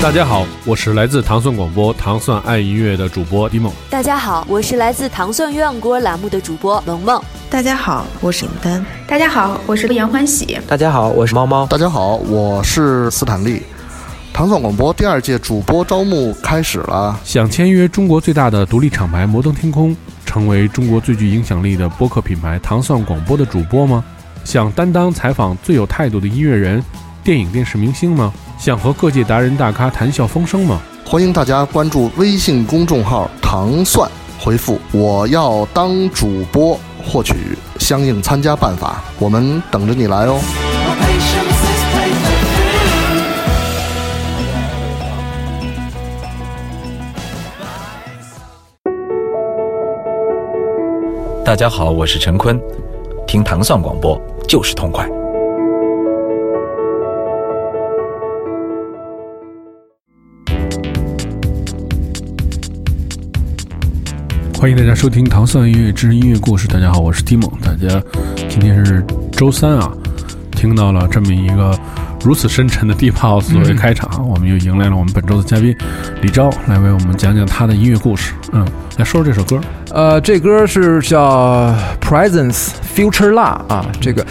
大家好，我是来自糖蒜广播糖蒜爱音乐的主播迪梦。大家好，我是来自糖蒜鸳鸯锅栏目的主播萌萌。大家好，我是尹丹。大家好，我是杨欢喜。大家好，我是猫猫。大家好，我是斯坦利。糖蒜广播第二届主播招募开始了，想签约中国最大的独立厂牌摩登天空，成为中国最具影响力的播客品牌糖蒜广播的主播吗？想担当采访最有态度的音乐人、电影电视明星吗？想和各界达人大咖谈笑风生吗？欢迎大家关注微信公众号“糖蒜”，回复“我要当主播”获取相应参加办法，我们等着你来哦。大家好，我是陈坤，听糖蒜广播就是痛快。欢迎大家收听《糖蒜音乐之音乐故事》。大家好，我是蒂蒙。大家今天是周三啊，听到了这么一个如此深沉的 Deep House 作为开场，我们又迎来了我们本周的嘉宾李钊，来为我们讲讲他的音乐故事。嗯，来说说这首歌。呃，这歌是叫 Presence Future La 啊，这个。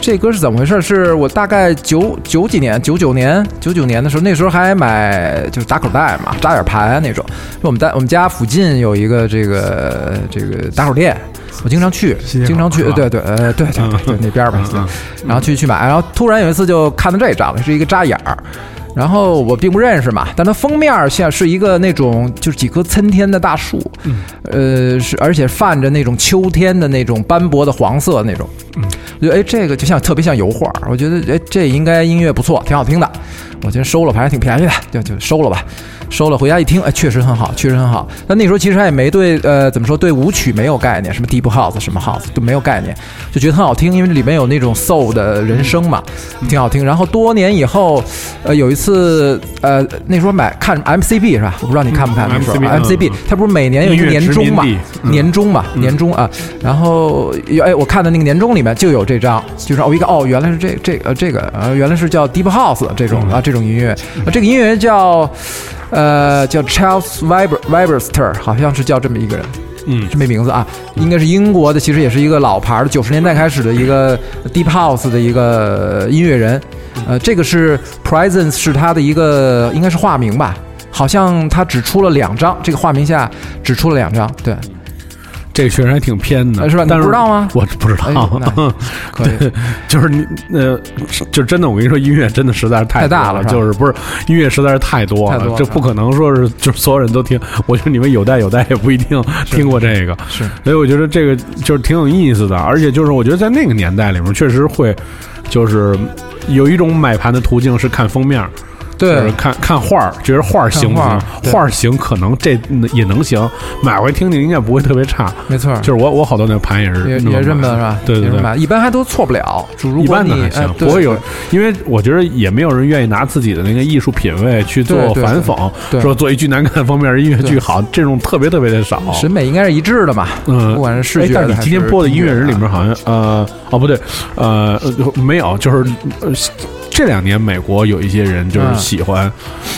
这歌是怎么回事？是我大概九九几年，九九年，九九年的时候，那时候还买就是打口袋嘛，扎点盘那种。我们在我们家附近有一个这个这个打口店，我经常去，经常去。对对呃对对对那边吧。然后去去买，然后突然有一次就看到这张了，是一个扎眼儿。然后我并不认识嘛，但它封面像是一个那种就是几棵参天的大树，呃是而且泛着那种秋天的那种斑驳的黄色那种，我觉得哎这个就像特别像油画，我觉得哎这应该音乐不错，挺好听的，我觉得收了还挺便宜的，就就收了吧。收了，回家一听，哎，确实很好，确实很好。但那时候其实也没对，呃，怎么说，对舞曲没有概念，什么 deep house，什么 house 都没有概念，就觉得很好听，因为里面有那种 soul 的人声嘛，挺好听。然后多年以后，呃，有一次，呃，那时候买看 MCB 是吧？我不知道你看不看那时候 MCB，它不是每年有一个年终嘛，年终嘛，年终啊。然后，哎，我看的那个年终里面就有这张，就是哦，一个哦，原来是这这呃这个呃，原来是叫 deep house 这种啊，这种音乐，这个音乐人叫。呃，叫 Charles Weber Weberster，好像是叫这么一个人，嗯，这没名字啊，应该是英国的，其实也是一个老牌的，九十年代开始的一个 Deep House 的一个音乐人。呃，这个是 Presence，是他的一个应该是化名吧，好像他只出了两张，这个化名下只出了两张，对。这个确实还挺偏的，是吧？你不知道吗？我不知道。对，就是你呃，就真的，我跟你说，音乐真的实在是太大了，就是不是音乐实在是太多了，这不可能说是就是所有人都听。我觉得你们有带有带也不一定听过这个，是。所以我觉得这个就是挺有意思的，而且就是我觉得在那个年代里面，确实会就是有一种买盘的途径是看封面。对，看看画儿，觉得画儿行不行？画儿行，可能这也能行。买回听听，应该不会特别差。没错，就是我我好多那盘也是也认得是吧？对对对，一般还都错不了。一般的还行，不会有，因为我觉得也没有人愿意拿自己的那个艺术品味去做反讽，说做一句难看封面音乐剧好，这种特别特别的少。审美应该是一致的吧？嗯，不管是视觉。但你今天播的音乐人里面好像呃哦不对呃没有，就是呃。这两年美国有一些人就是喜欢，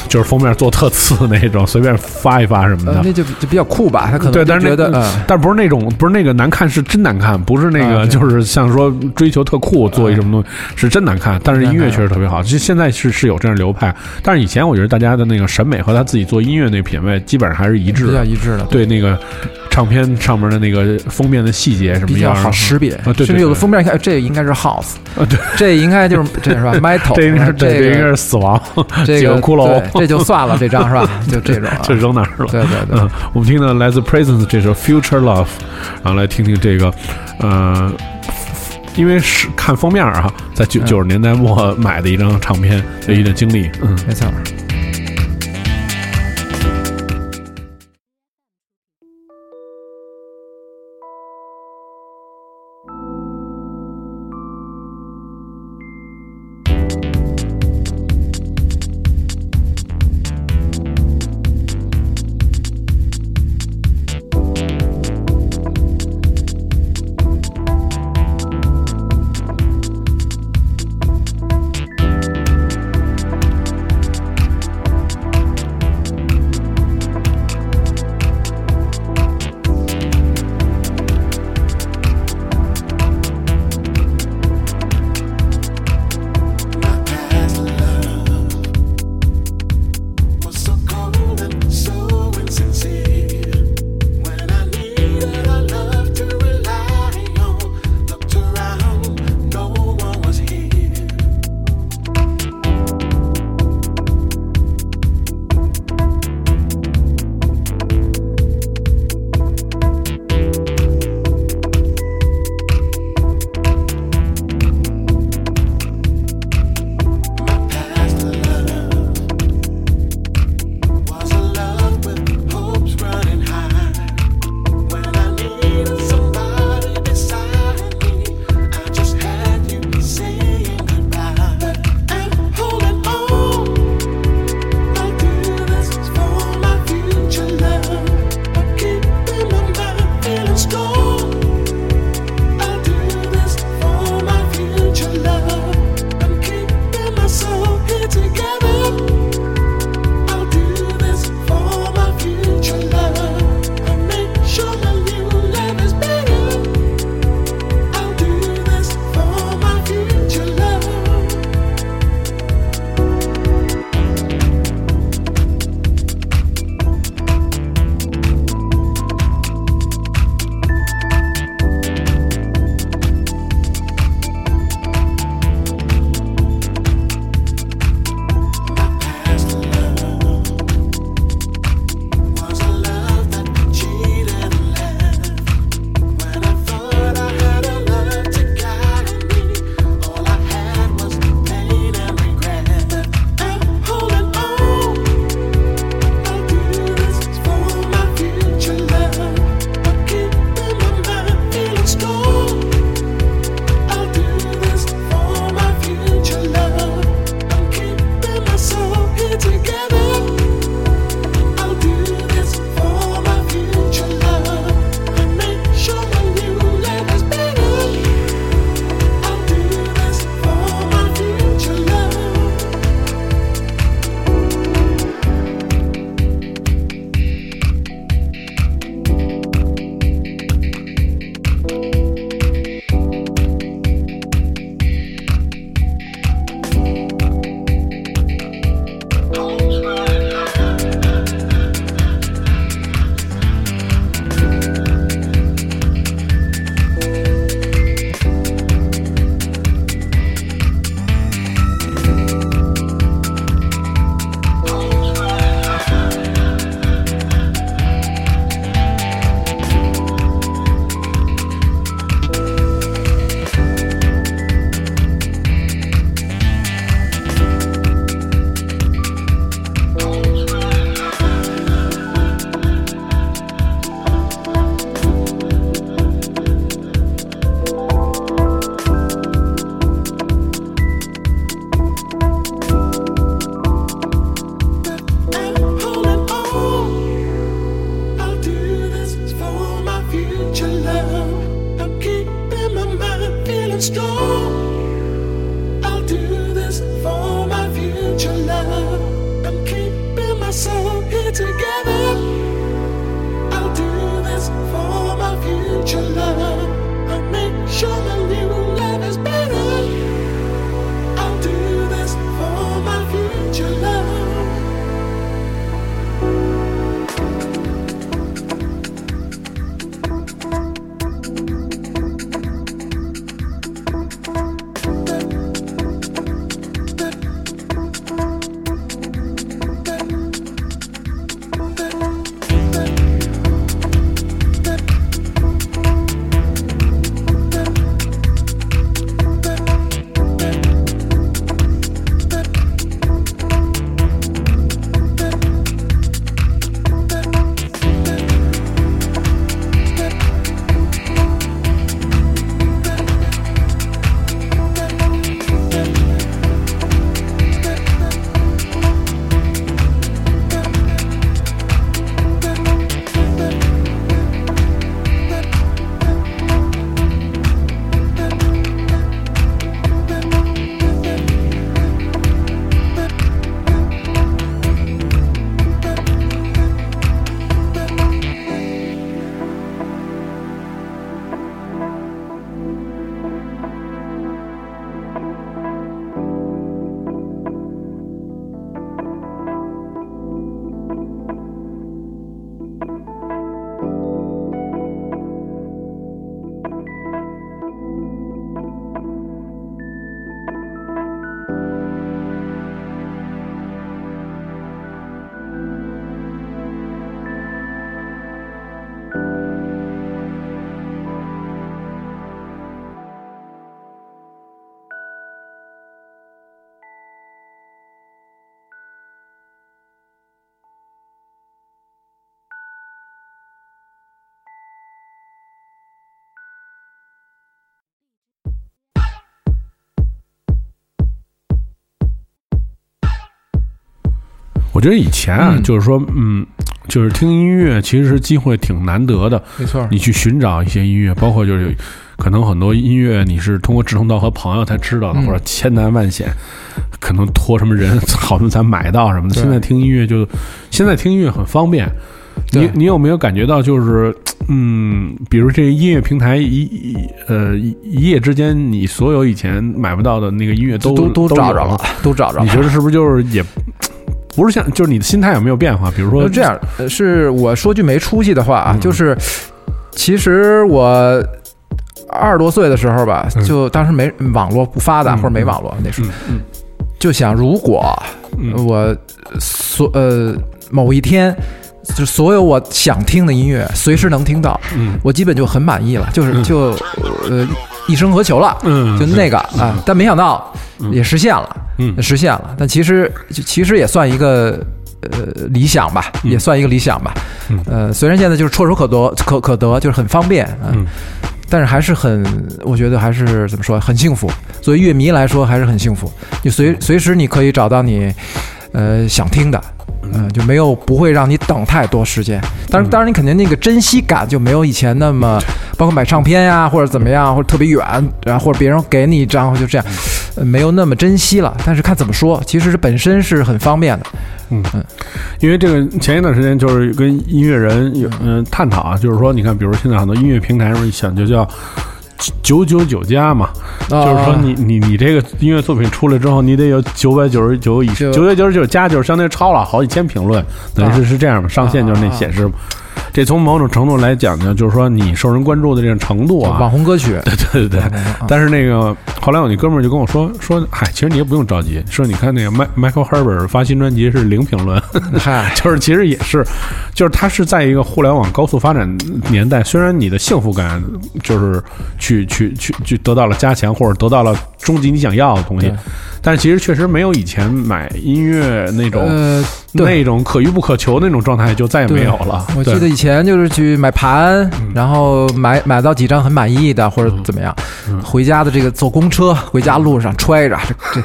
就是封面做特次那种，随便发一发什么的，那就就比较酷吧。他可能对，但是觉得，但不是那种，不是那个难看，是真难看，不是那个，就是像说追求特酷做一什么东西，是真难看。但是音乐确实特别好，其实现在是是有这样流派，但是以前我觉得大家的那个审美和他自己做音乐那品味基本上还是一致，比较一致的。对那个。唱片上面的那个封面的细节什么样？好识别啊！对，甚至有的封面一看，这应该是 House 啊，对，这应该就是 这是吧？Metal，这应该是这应该是死亡，这个骷髅，这就算了，这张是吧？就这种，这扔哪儿了？对对对，我们听的来自 Presence 这首 Future Love，然后来听听这个，呃，因为是看封面啊，在九九十年代末买的一张唱片的一段经历，嗯，没错。我觉得以前啊，嗯就是说，嗯，就是听音乐其实机会挺难得的。没错你去寻找一些音乐，包括就是可能很多音乐你是通过志同道合朋友才知道的，嗯或者千难万险，可能托什么人好多才买到什么的。现在听音乐就，现在听音乐很方便。你你有没有感觉到，就是嗯，比如这音乐平台一一呃一一夜之间，你所有以前买不到的那个音乐都都找着了，都找着了。你觉得是不是就是也不是像就是你的心态有没有变化？比如说呃这样，呃是我说句没出息的话啊，嗯。就是其实我二十多岁的时候吧，嗯。就当时没网络不发达嗯或者没网络那时候，嗯就想如果嗯。我所呃某一天。就所有我想听的音乐，随时能听到，嗯。我基本就很满意了，就是嗯。就呃一生何求了，嗯，就那个啊。但没想到也实现了，嗯实现了。但其实其实也算一个呃理想吧，嗯也算一个理想吧。嗯呃，虽然现在就是唾手可得，可可得，就是很方便，嗯嗯但是还是很，我觉得还是怎么说，很幸福。作为乐迷来说，还是很幸福。你随随时你可以找到你，呃，想听的，嗯、就没有不会让你等太多时间。当然，当然你肯定那个珍惜感就没有以前那么，包括买唱片呀，或者怎么样，或者特别远，然后或者别人给你一张，就这样，呃没有那么珍惜了。但是看怎么说，其实是本身是很方便的。嗯嗯因为这个前一段时间就是跟音乐人有嗯、探讨啊，就是说你看，比如现在很多音乐平台上一想就叫九九九加嘛，就是说你你你这个音乐作品出来之后，你得有九百九十九以上九百九十九加，就是相当于超了好几千评论，等于是是这样嘛，上限就是那显示嘛。这从某种程度来讲呢，就是说你受人关注的这种程度啊，网红歌曲，对 对对。对。但是那个后来我那哥们儿就跟我说说，嗨，其实你也不用着急，说你看那个 Michael Herbert 发新专辑是零评论，嗨，就是其实也是，就是他是在一个互联网高速发展年代，虽然你的幸福感就是去去去去得到了加强，或者得到了终极你想要的东西，但是其实确实没有以前买音乐那种、那种可遇不可求那种状态就再也没有了。我记得以前就是去买盘，嗯。然后买买到几张很满意的或者怎么样，嗯。回家的这个坐公车回家路上揣着，这这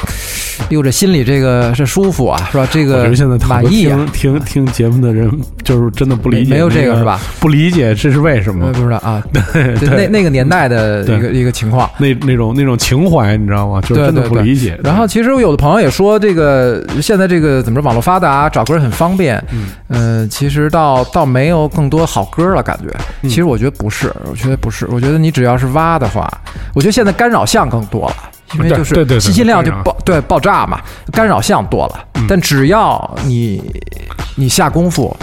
哟，这心里这个是舒服啊，是吧？这个现在满意啊听，听听节目的人，就是真的不理解，没有这个是吧？不理解这是为什么呃？不知道啊，对对那那个年代的一个一个情况。那那种那种情怀，你知道吗？就是真的不理解。然后其实我有的朋友也说，这个现在这个怎么说，网络发达，找歌很方便。嗯呃，其实倒倒没有更多好歌了，感觉。嗯其实我觉得不是，我觉得不是，我觉得你只要是挖的话，我觉得现在干扰项更多了。因为就是信息量就爆对爆炸嘛，干扰项多了。嗯但只要你你下功夫，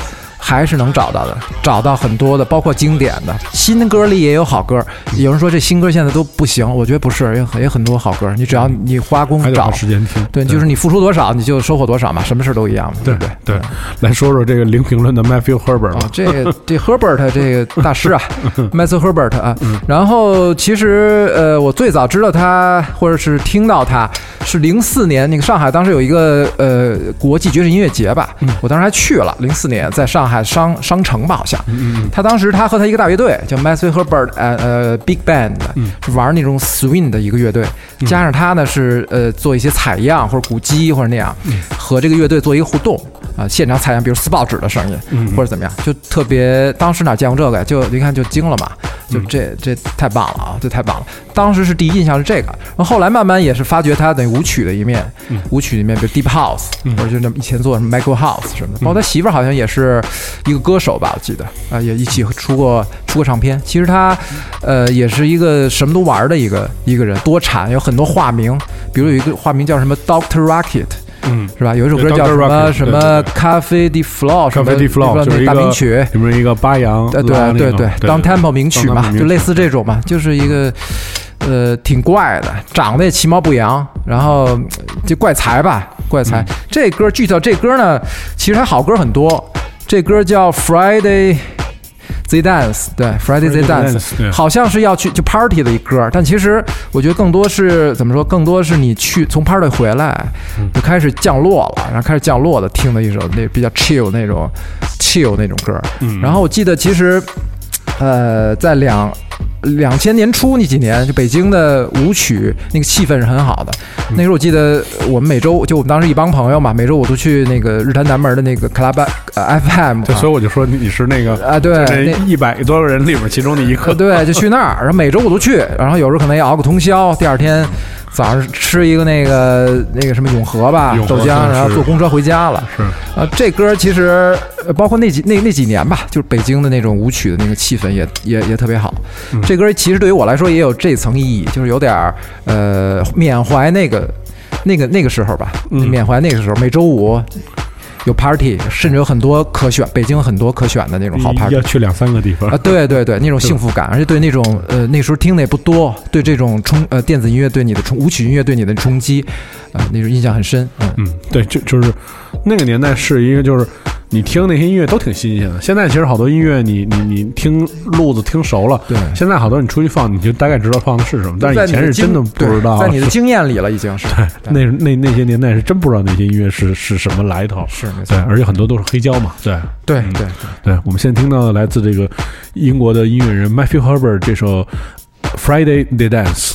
还是能找到的，找到很多的，包括经典的新歌里也有好歌。有人说这新歌现在都不行，我觉得不是，也很也很多好歌。你只要你花功夫找时间听。对，就是你付出多少，你就收获多少嘛，什么事都一样嘛，对不对？对，来说说这个零评论的 Matthew Herbert 啊，。这这 Herbert 这个大师啊，Matthew Herbert 啊，嗯然后其实呃，我最早知道他或者是听到他是零四年那个上海当时有一个呃国际爵士音乐节吧，嗯我当时还去了，零四年在上海商商城吧好像，嗯他当时他和他一个大乐队叫 Matthew Herbert 呃呃 Big Band，嗯。是玩那种 swing 的一个乐队，加上他呢是呃做一些采样或者鼓机或者那样，嗯。和这个乐队做一个互动啊，现场采样，比如撕报纸的声音，嗯或者怎么样，就特别当时哪见过这个呀？就一看就惊了嘛，就嗯。这这太棒了啊，这太棒了！当时是第一印象是这个，然后后来慢慢也是发觉他等于舞曲的一面，嗯。舞曲里面比如 Deep House，、或者就那么以前做什么 Michael House 什么的，包括他媳妇儿好像也是一个歌手吧，我记得啊、也一起出过出过唱片。其实他呃也是一个什么都玩的一个一个人，多产，有很多化名，比如有一个化名叫什么 Doctor Rocket。嗯，是吧？有一首歌叫.什么 Rocket，什么咖啡 de flow，什么咖啡 de flow 就是大名曲，里面一个巴扬，呃，对对对，当 tempo 名曲嘛，就类似似这种嘛，就是一个呃挺怪的，长得也其貌不扬，然后嗯就怪才吧，怪才。这歌具体到这歌呢，其实它好歌很多，这歌叫 Friday。Z Dance，对，Friday Z Friday Dance，Dance，好像是要去就 party 的一歌，但其实我觉得更多是怎么说？更多是你去从 party 回来，就开始降落了，然后开始降落的听的一首那比较 chill 那种 chill 那种歌。嗯然后我记得其实，呃，在两两千年初那几年，就北京的舞曲那个气氛是很好的。那时候我记得我们每周就我们当时一帮朋友嘛，每周我都去那个日坛南门的那个 club 呃 FM 对，啊所以我就说你是那个啊对那一百多个人里面其中的一呃个，对，就去那儿，然后每周我都去，然后有时候可能也熬个通宵，第二天早上吃一个那个那个什么永和吧和豆浆，然后坐公车回家了。是啊，这歌其实呃包括那几那那几年吧，就是北京的那种舞曲的那个气氛也也也特别好。嗯这歌其实对于我来说也有这层意义，就是有点儿呃缅怀那个那个那个时候吧，嗯缅怀那个时候，每周五有 party，甚至有很多可选，北京有很多可选的那种好 party 要。去两三个地方啊，对对对，那种幸福感，而且对那种呃那时候听的也不多，对这种冲呃电子音乐对你的冲舞曲音乐对你的冲击，啊、那种印象很深。嗯，嗯，对，就就是那个年代是一个，就是你听那些音乐都挺新鲜的。现在其实好多音乐你，你你听路子听熟了，对。现在好多你出去放，你就大概知道放的是什么，但是以前是真的不知道，在你的经验里了，已经是。对那那那些年代是真不知道那些音乐是是什么来头，是没错。对，而且很多都是黑胶嘛，对。对对对。对。我们现在听到的来自这个英国的音乐人 Matthew Herbert 这首 Friday They Dance。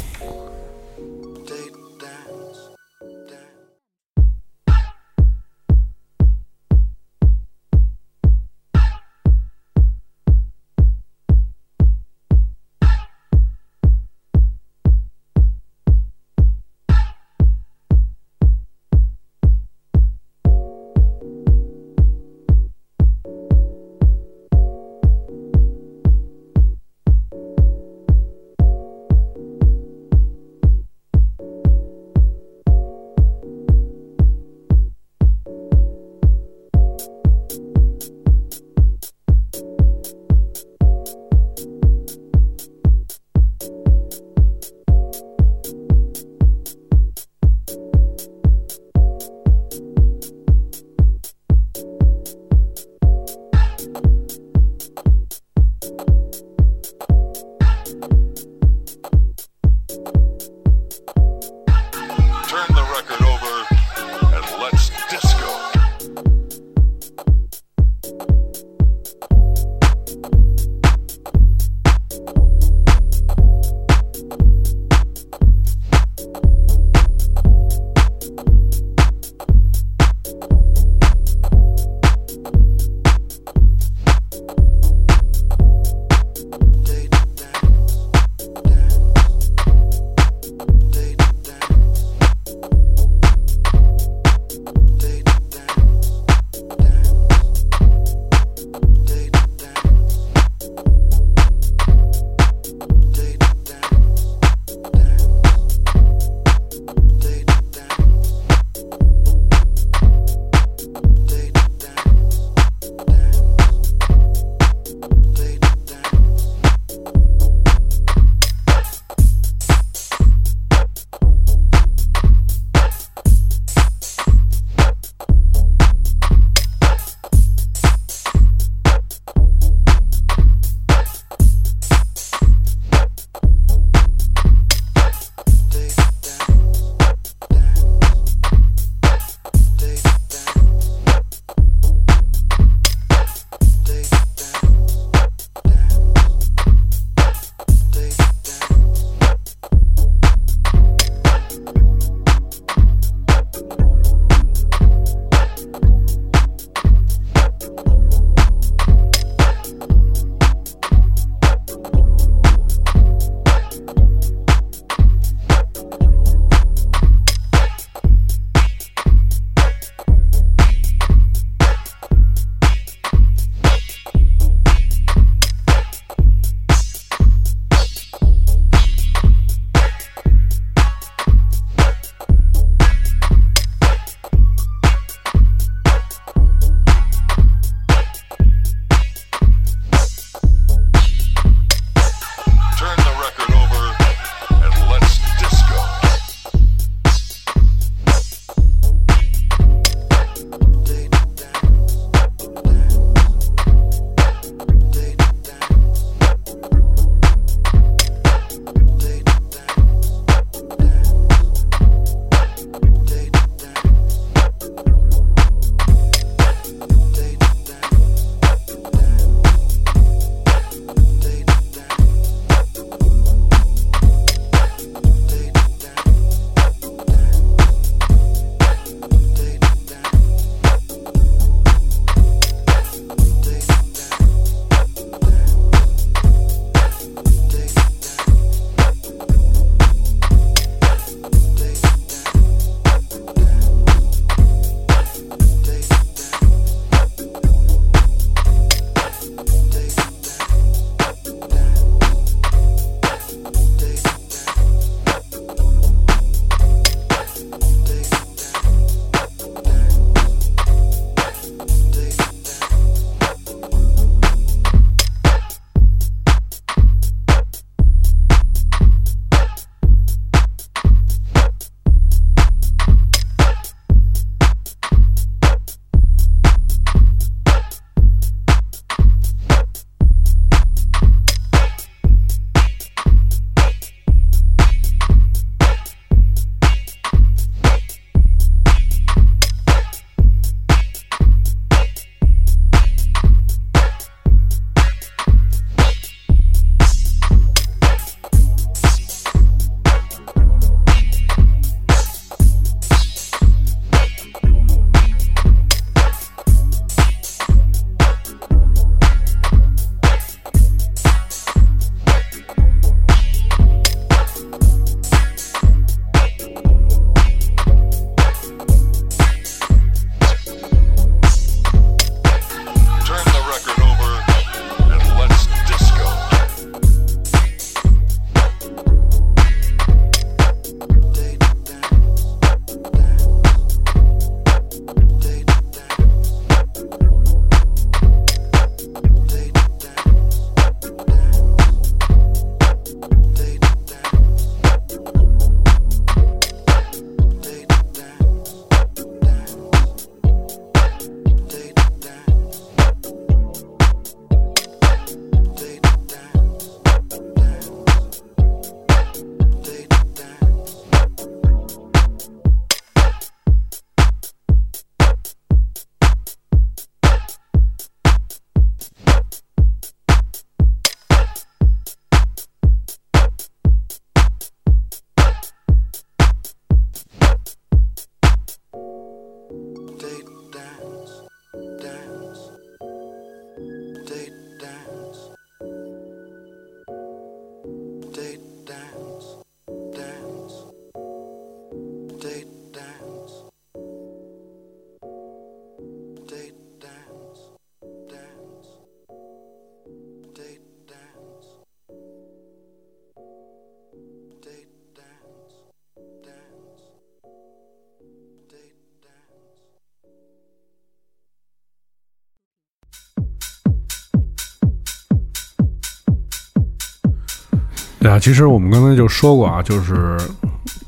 对啊，其实我们刚才就说过啊，就是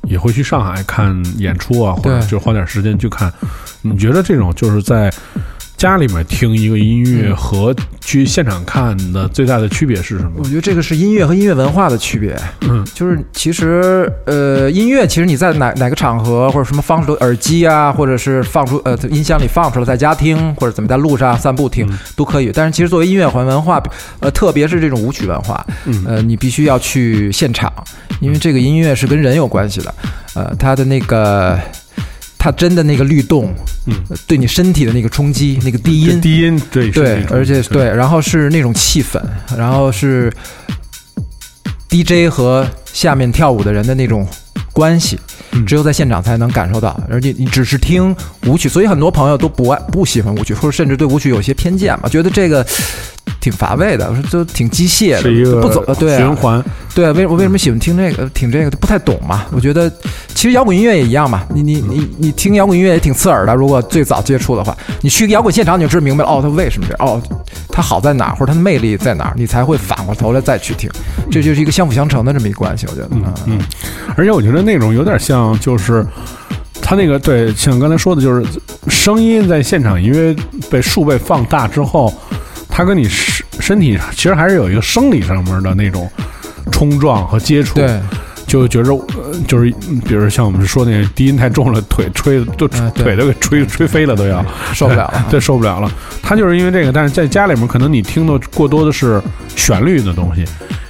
也会去上海看演出啊，或者就花点时间去看。你觉得这种就是在家里面听一个音乐和去现场看的最大的区别是什么我？觉得这个是音乐和音乐文化的区别。嗯，就是其实呃，音乐其实你在哪哪个场合或者什么放出耳机啊，或者是放出呃音箱里放出来，在家听或者怎么在路上散步听、都可以。但是其实作为音乐环文化，呃，特别是这种舞曲文化，嗯呃，你必须要去现场，因为这个音乐是跟人有关系的，呃，它的那个。它真的那个律动，嗯。呃对你身体的那个冲击，那个低音，低音对对而且对，然后是那种气氛，然后是 DJ 和下面跳舞的人的那种关系嗯，只有在现场才能感受到。而且你只是听舞曲，所以很多朋友都不爱不喜欢舞曲，或者甚至对舞曲有些偏见嘛，觉得这个挺乏味的，说就挺机械的，是一个不走，对啊循环。对，为我为什么喜欢听这个？听这个不太懂嘛？我觉得其实摇滚音乐也一样嘛。你你你你听摇滚音乐也挺刺耳的。如果最早接触的话，你去摇滚现场你就知明白了，哦，它为什么这样？哦，它好在哪儿，或者它的魅力在哪儿，你才会反过头来再去听。这就是一个相辅相成的这么一个关系，我觉得。嗯啊嗯，而且我觉得内容有点像，就是他那个对，像刚才说的，就是声音在现场因为被数倍放大之后，它跟你身身体其实还是有一个生理上面的那种冲撞和接触。对，就觉着呃，就是嗯比如像我们说那个低音太重了，腿吹都腿都给吹吹飞了，都要受不了了。对，受不了了。他就是因为这个，但是在家里面，可能你听的过多的是旋律的东西。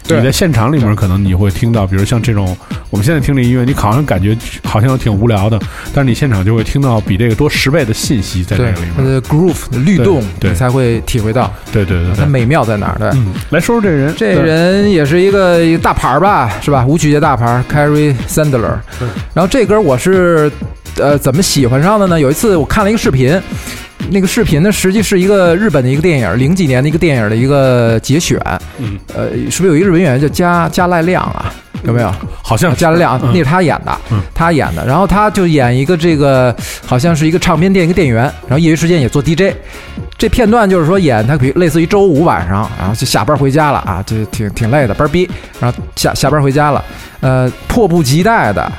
对你在现场里面，可能你会听到，比如像这种我们现在听这音乐，你好像感觉好像挺无聊的，但是你现场就会听到比这个多十倍的信息在这个里，面。它的 groove 的律动，对你才会体会到对对对对，它美妙在哪儿。对，嗯，来说说这人，这人也是一个一个大牌儿吧，是吧？舞曲界大牌 Carrie Sandler。然后这歌我是呃怎么喜欢上的呢？有一次我看了一个视频，那个视频呢实际是一个日本的一个电影，零几年的一个电影的一个节选。嗯，呃，是不是有一个日本演员叫加加赖亮啊？有没有？好像加赖亮，嗯那是他演的嗯，他演的。然后他就演一个这个，好像是一个唱片店一个店员，然后业余时间也做 DJ。这片段就是说演他，比类似于周五晚上，然后就下班回家了啊，就挺挺累的，班儿逼，然后下下班回家了，呃，迫不及待的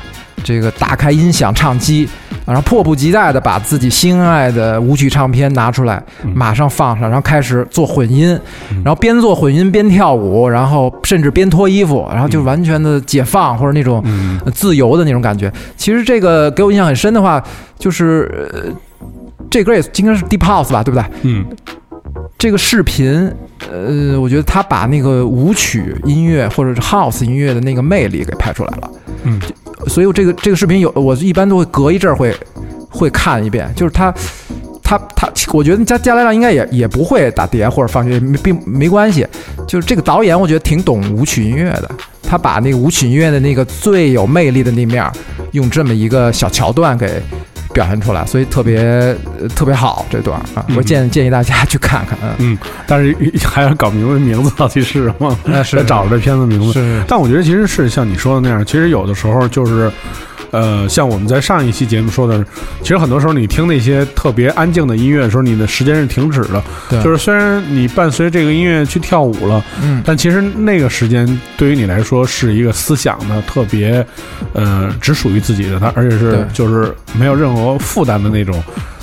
这个打开音响唱机，然后迫不及待的把自己心爱的舞曲唱片拿出来，嗯。马上放上，然后开始做混音，然后边做混音边跳舞，然后甚至边脱衣服，然后就完全的解放或者那种自由的那种感觉。其实这个给我印象很深的话，就是呃，这歌也应该是 Deep House 吧，对不对？嗯这个视频，呃，我觉得他把那个舞曲音乐或者是 House 音乐的那个魅力给拍出来了。嗯，所以我这个这个视频有，我一般都会隔一阵儿会会看一遍，就是他。他他，我觉得加加莱亮应该也也不会打碟或者放乐，没并没关系。就是这个导演，我觉得挺懂舞曲音乐的。他把那个舞曲音乐的那个最有魅力的那面，用这么一个小桥段给表现出来，所以特别、呃特别好这段啊。我建建议大家去看看，嗯，嗯，但是 还要搞明白名字到底是什么，那是再找着这片子名字。是但我觉得其实是像你说的那样，其实有的时候就是，呃，像我们在上一期节目说的，其实很多时候你听那些特别安静的音乐的时候，你的时间是停止的。对就是虽然你伴随这个音乐去跳舞了，嗯，但其实那个时间对于你来说是一个思想的特别，呃，只属于自己的，它而且是就是没有任何负担的那种。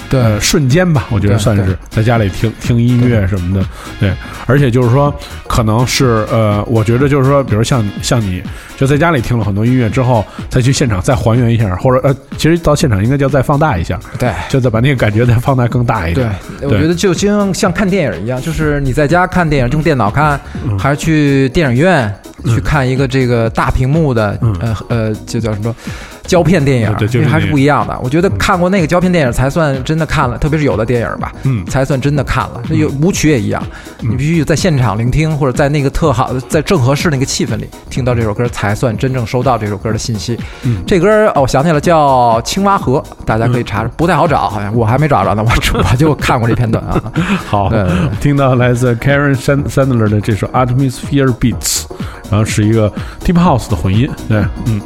对呃，瞬间吧，我觉得算是在家里听听音乐什么的，对，而且就是说，可能是呃，我觉得就是说，比如像像你就在家里听了很多音乐之后，再去现场再还原一下，或者呃，其实到现场应该叫再放大一下，对。就再把那个感觉再放大更大一点对点。，我觉得就像像看电影一样，就是你在家看电影用电脑看，嗯还是去电影院去看一个这个大屏幕的，嗯呃呃，就叫什么？胶片电影，对就是还是不一样的。我觉得看过那个胶片电影才算真的看了，特别是有的电影吧，嗯才算真的看了。那有舞曲也一样，嗯你必须在现场聆听，或者在那个特好、在正合适那个气氛里听到这首歌，才算真正收到这首歌的信息。嗯这歌哦，我想起来叫《青蛙河》，大家可以查查，不太好找，好像我还没找着呢，我我就看过这片段啊。好听到来自 Karen Sand- Sandler 的这首 Atmosphere Beats，然后是一个 Deep House 的混音，对，嗯。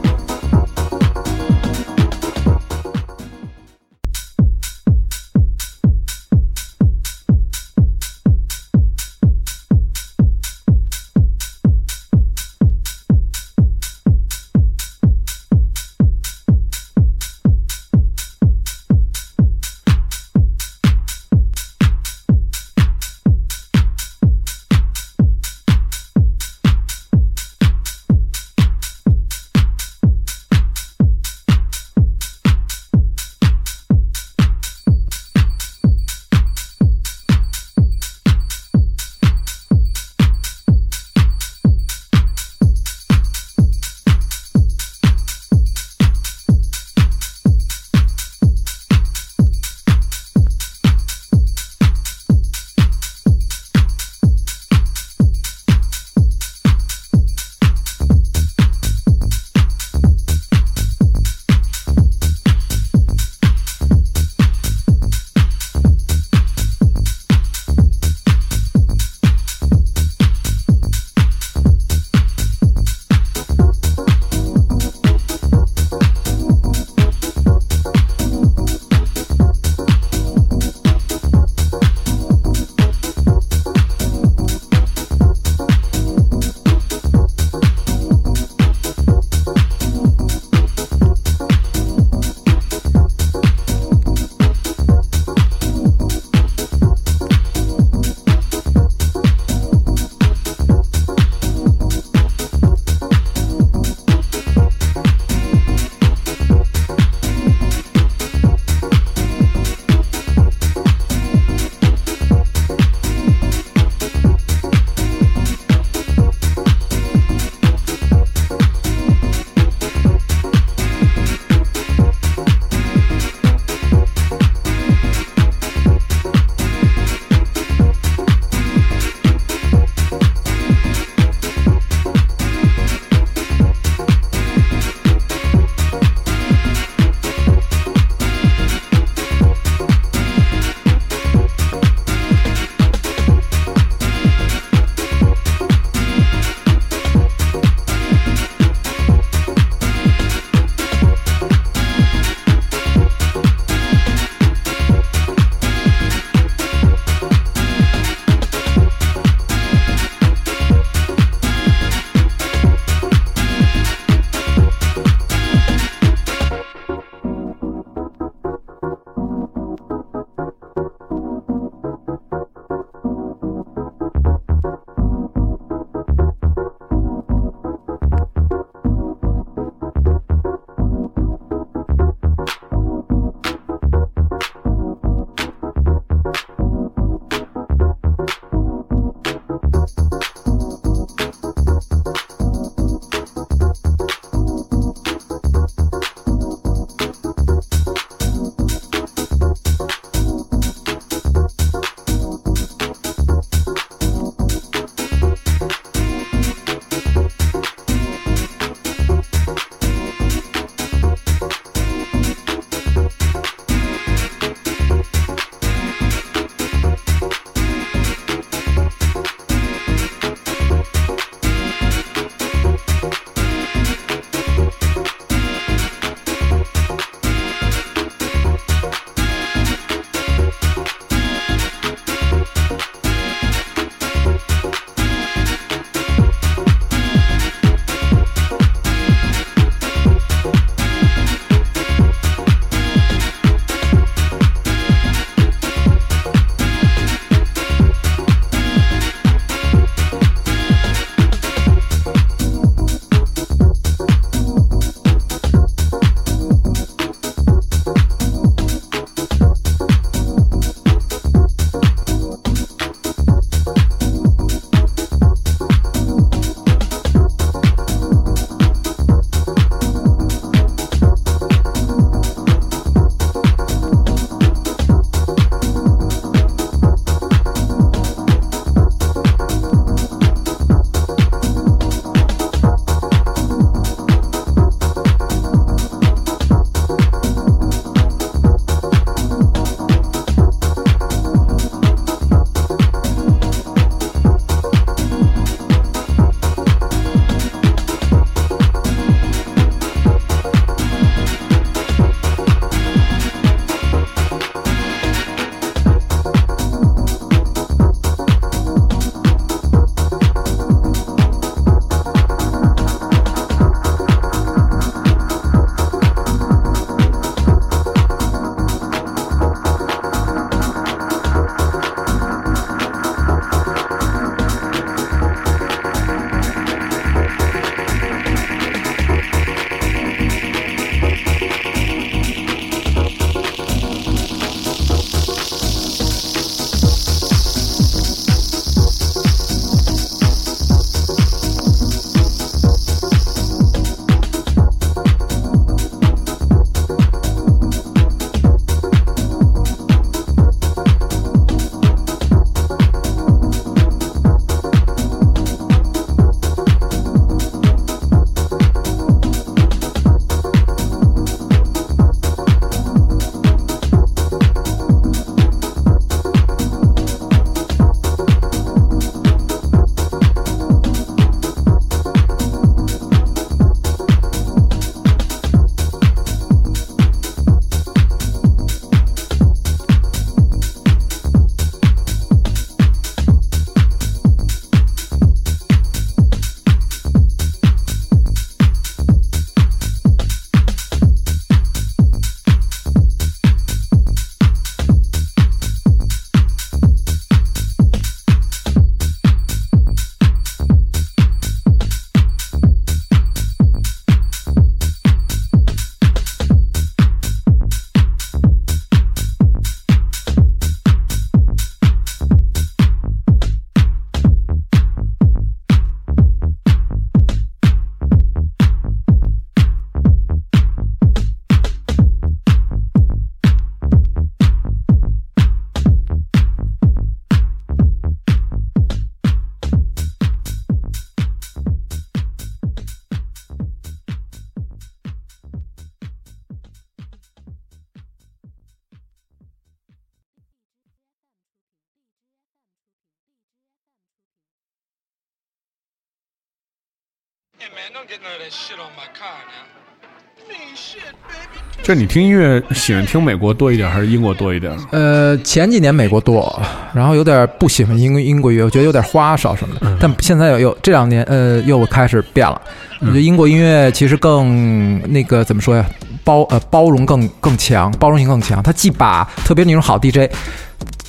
是你听音乐喜欢听美国多一点还是英国多一点？呃，前几年美国多，然后有点不喜欢英英国乐，我觉得有点花哨什么的。但现在又又这两年，呃，又开始变了。我觉得英国音乐其实更那个怎么说呀？包呃包容更更强，包容性更强。它既把特别那种好 DJ，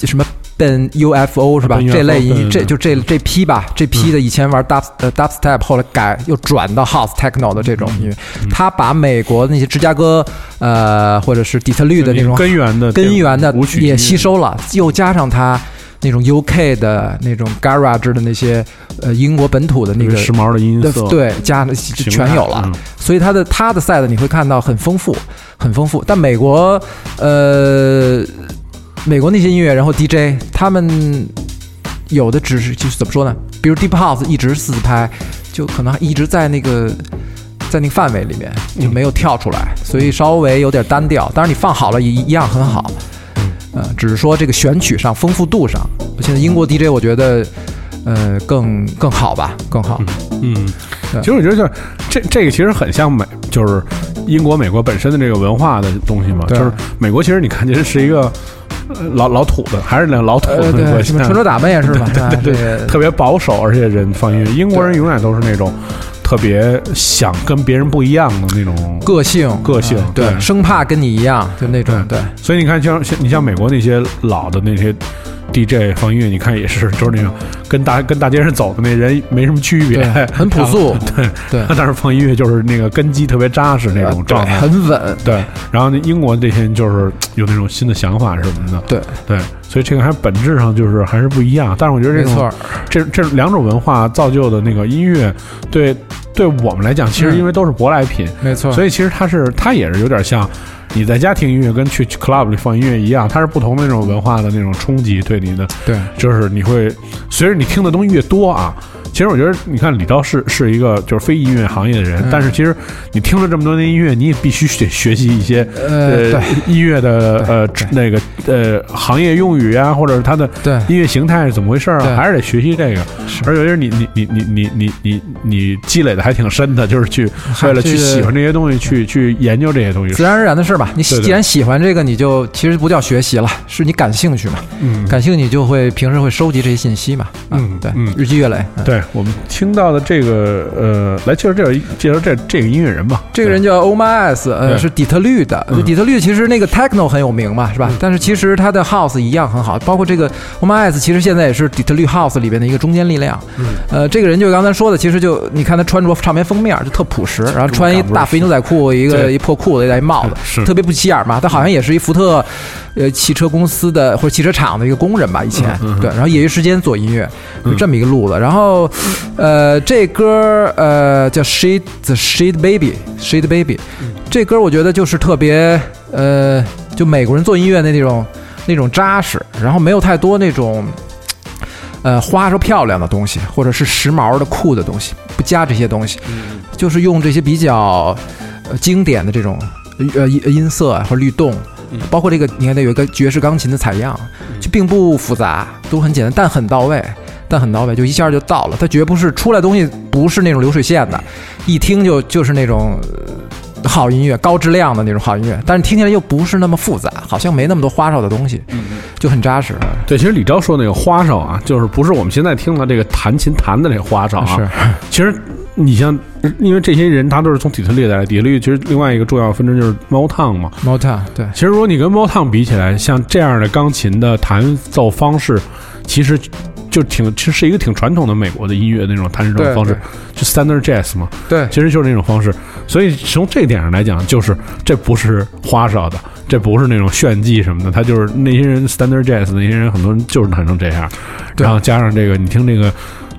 什么 Ben UFO 是吧？这类这就这这批吧，这批的以前玩 dub 呃 dubstep，后来改又转到 house techno 的这种音乐，他把美国那些芝加哥呃或者是底特律的那种根源的根源的也吸收了，又加上他那种 UK 的那种 garage 的那些呃英国本土的那个时髦的音色，对，加就全有了。嗯。所以他的他的赛的你会看到很丰富，很丰富。但美国呃，美国那些音乐，然后 DJ 他们有的只是就是怎么说呢？比如 Deep House 一直四拍，就可能一直在那个。在那个范围里面就没有跳出来，所以稍微有点单调。当然你放好了也一样很好，呃，只是说这个选曲上、丰富度上，现在英国 DJ 我觉得呃更更好吧，更好。嗯，对其实我觉得就是这这个其实很像美，就是英国、美国本身的这个文化的东西嘛。就是美国其实你看，其实是一个呃 老老土的，还是那老土呃，的呃对，什么穿着打扮也是吧？对对这个特别保守，而且人放音乐。英国人永远都是那种特别想跟别人不一样的那种个性，个性啊对。对，生怕跟你一样，就那种，对，所以你看像，像你像美国那些老的那些 DJ 放音乐，你看也是，就是那种跟大跟大街上走的那人没什么区别。对，很朴素。对对。但是放音乐就是那个根基特别扎实那种状态，很稳，对。然后那英国这些人就是有那种新的想法什么的，对，对。所以这个还本质上就是还是不一样。但是我觉得这种，这这两种文化造就的那个音乐，对对我们来讲，其实嗯因为都是舶来品，没错，所以其实它是它也是有点像你在家听音乐跟去 club 里放音乐一样，它是不同的那种文化的那种冲击对你的，对，就是你会随着你听的东西越多啊。其实我觉得，你看李钊是是一个就是非音乐行业的人，嗯但是其实你听了这么多年音乐，你也必须得学习一些呃，对，音乐的呃那个呃行业用语啊，或者是它的对，音乐形态是怎么回事儿啊，还是得学习这个。而且你你你你你你你你积累的还挺深的，就是去为了去喜欢这些东西，去去研究这些东西。自然而然的事吧。你对对既然喜欢这个，你就其实不叫学习了，是你感兴趣嘛，嗯，感兴趣你就会平时会收集这些信息嘛，啊嗯对嗯，日积月累。嗯对我们听到的这个呃，来介绍这介绍这这个音乐人吧。这个人叫 Omar S，对呃，是底特律的。嗯底特律其实那个 techno 很有名嘛，是吧？但是其实他的 house 一样很好，包括这个 Omar S，其实现在也是底特律 house 里边的一个中坚力量。嗯呃，这个人就刚才说的，其实就你看他穿着唱片封面就特朴实，然后穿一大肥牛仔裤，一个一破裤子，戴一帽子，是特别不起眼嘛。他好像也是一福特呃汽车公司的或者汽车厂的一个工人吧，以前嗯嗯对，然后业余时间做音乐，嗯就这么一个路子。然后呃，这歌呃叫 She the She Baby She the Baby，这歌我觉得就是特别呃，就美国人做音乐的那种那种扎实，然后没有太多那种。呃，花哨漂亮的东西，或者是时髦的酷的东西，不加这些东西，就是用这些比较呃经典的这种呃音音色啊或者律动，包括这个你看，它有一个爵士钢琴的采样，就并不复杂，都很简单，但很到位，但很到位，就一下就到了。它绝不是出来东西不是那种流水线的，一听就就是那种。呃好音乐，高质量的那种好音乐，但是听起来又不是那么复杂，好像没那么多花哨的东西，就很扎实。对，其实李钊说那个花哨啊，就是不是我们现在听的这个弹琴弹的这个花哨啊。是，其实你像，因为这些人他都是从底特律来的，底特律其实另外一个重要分支就是 Motown 嘛。Motown 对，其实如果你跟 Motown 比起来，像这样的钢琴的弹奏方式，其实就挺其实是一个挺传统的美国的音乐那种弹奏方式，就 Standard Jazz 嘛。对其实就是那种方式。所以从这点上来讲，就是这不是花哨的，这不是那种炫技什么的，他就是那些人 Standard Jazz 那些人，很多人就是弹成这样，然后加上这个，你听这个。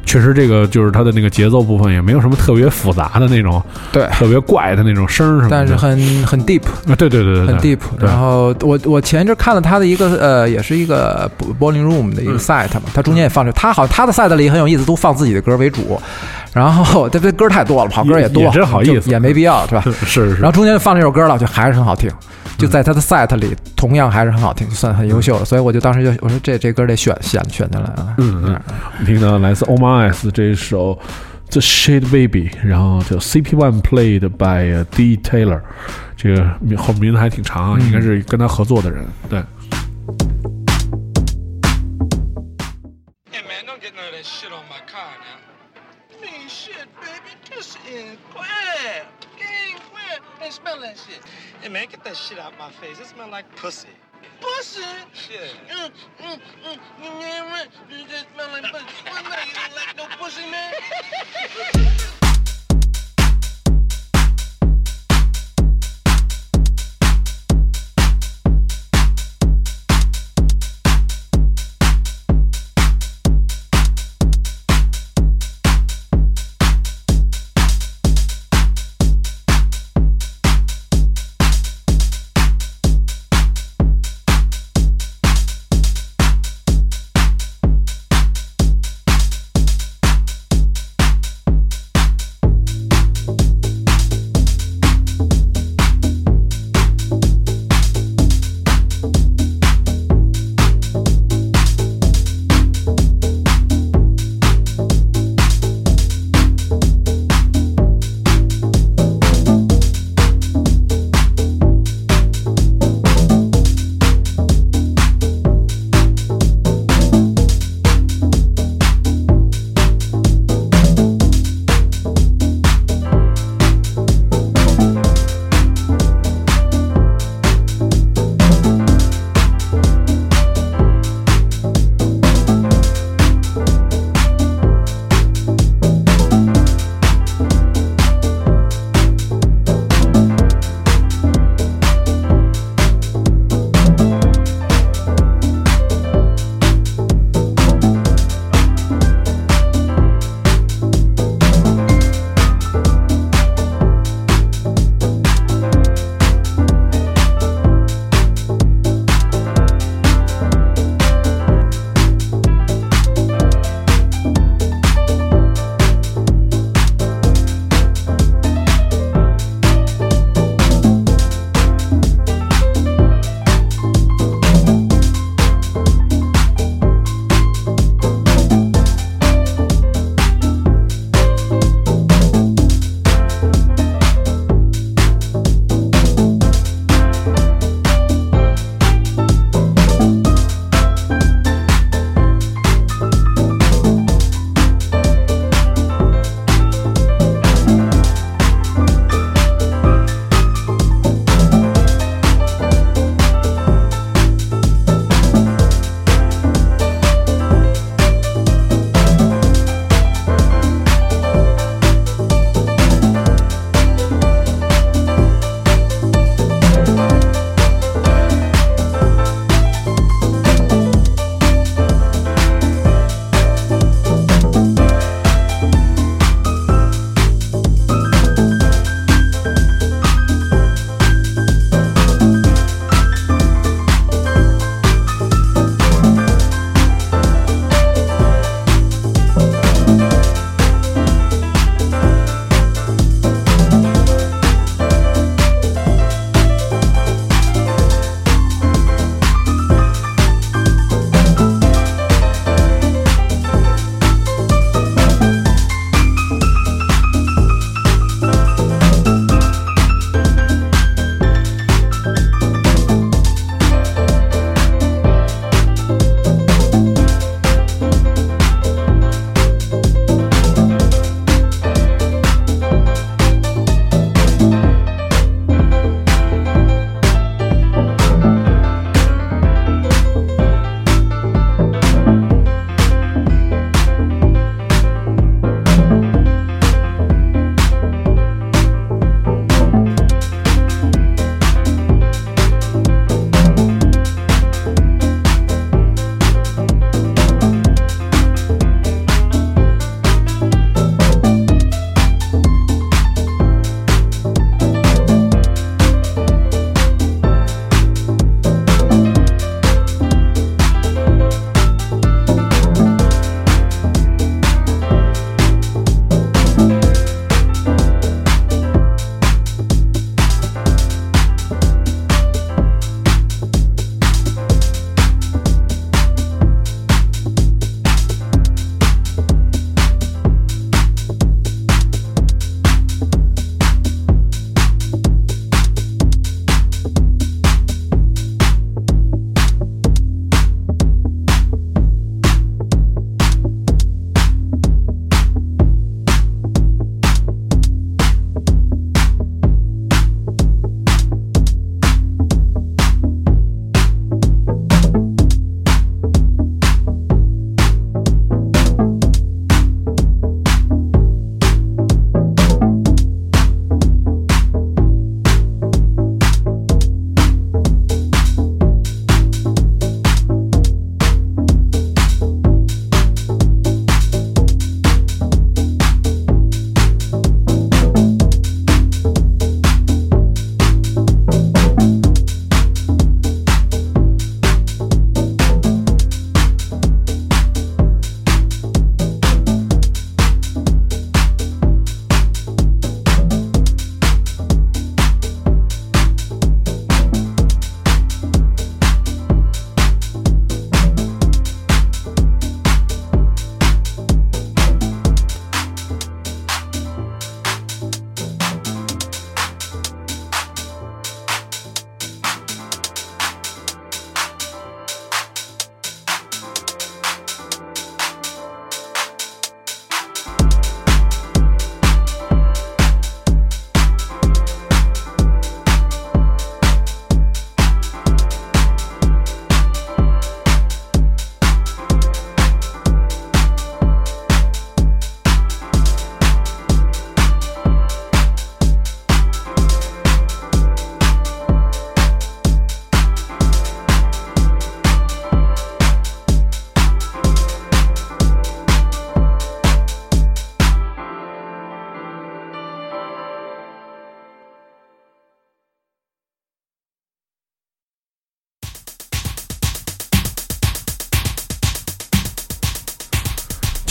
确实，这个就是它的那个节奏部分也没有什么特别复杂的那种，对特别怪的那种声儿什么的。但是很很 deep，啊，对对对对对，很 deep。然后我我前一阵看了他的一个呃，也是一个 bowling room 的一个 set 嘛，他中间也放着，他好他的 set 里很有意思，都放自己的歌为主。然后 这这歌太多了，跑歌也多，也真好意思也没必要是吧？是是是。然后中间放这首歌了，就还是很好听，就在他的 set 里同样还是很好听，就算很优秀了。所以我就当时就我说这这歌得选选选进来啊。嗯嗯，听到来自 Omar S 这首 The Shade Baby，然后叫 CP One Played by D Taylor，这个名后名字还挺长啊，应该是跟他合作的人。对，Hey man, Hey man, get that shit out my face. It smell like pussy. Pussy? Shit. Mm, mm, mm. You. You just smell like pussy. What, man? You don't like no pussy, man?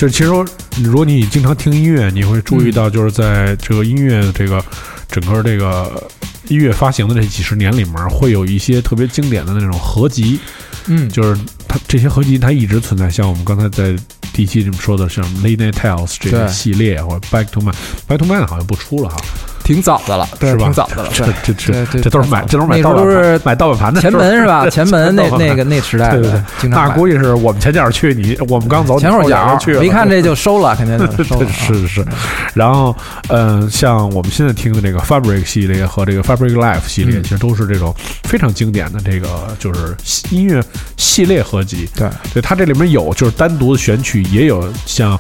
就是其实说如果你经常听音乐，你会注意到，就是在这个音乐这个整个这个音乐发行的这几十年里面，会有一些特别经典的那种合集，嗯，就是它这些合集它一直存在，像我们刚才在第一期这么说的，像《Late Night Tales》这个系列，或者《Back to Man》，《Back to Man》好像不出了哈，挺早的了，对，是吧挺早的了，这这这这都是买，这都是买都是买盗版盘的前门是吧？前门那 那个那时代的，对对对，那估计是我们前脚去，你我们刚走，前后脚脚去一看这就收了，肯定收了啊。是是是，然后，嗯、像我们现在听的这个 Fabric 系列和这个 Fabric Life 系列，嗯其实都是这种非常经典的这个就是音乐系列合集。对，对，它这里面有就是单独的选曲，也有像